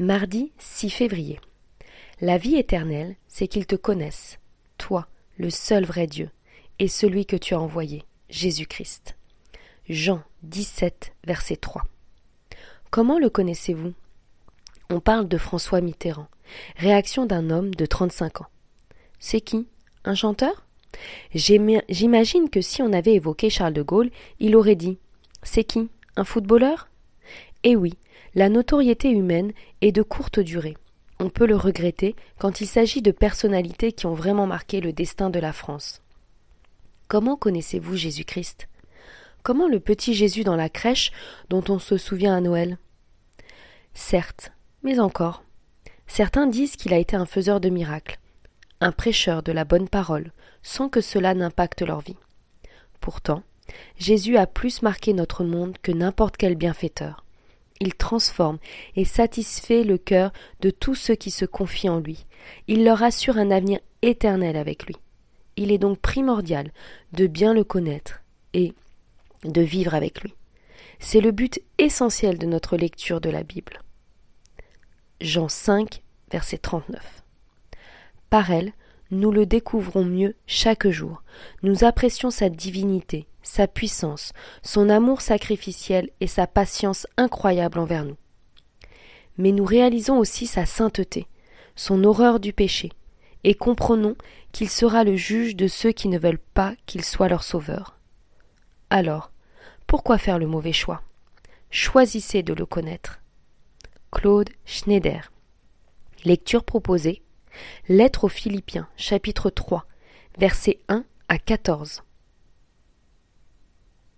Mardi 6 février. La vie éternelle, c'est qu'ils te connaissent, toi, le seul vrai Dieu, et celui que tu as envoyé, Jésus-Christ. Jean 17, verset 3. Comment le connaissez-vous? On parle de François Mitterrand. Réaction d'un homme de 35 ans. C'est qui? Un chanteur? J'imagine que si on avait évoqué Charles de Gaulle, il aurait dit C'est qui? Un footballeur? Eh oui, la notoriété humaine est de courte durée. On peut le regretter quand il s'agit de personnalités qui ont vraiment marqué le destin de la France. Comment connaissez-vous Jésus-Christ? Comment le petit Jésus dans la crèche dont on se souvient à Noël? Certes, mais encore. Certains disent qu'il a été un faiseur de miracles, un prêcheur de la bonne parole, sans que cela n'impacte leur vie. Pourtant, Jésus a plus marqué notre monde que n'importe quel bienfaiteur. Il transforme et satisfait le cœur de tous ceux qui se confient en lui. Il leur assure un avenir éternel avec lui. Il est donc primordial de bien le connaître et de vivre avec lui. C'est le but essentiel de notre lecture de la Bible. Jean 5, verset 39. Par elle, nous le découvrons mieux chaque jour. Nous apprécions sa divinité, sa puissance, son amour sacrificiel et sa patience incroyable envers nous. Mais nous réalisons aussi sa sainteté, son horreur du péché, et comprenons qu'il sera le juge de ceux qui ne veulent pas qu'il soit leur sauveur. Alors, pourquoi faire le mauvais choix? Choisissez de le connaître. Claude Schneider. Lecture proposée. Lettre aux Philippiens, chapitre 3, versets 1 à 14.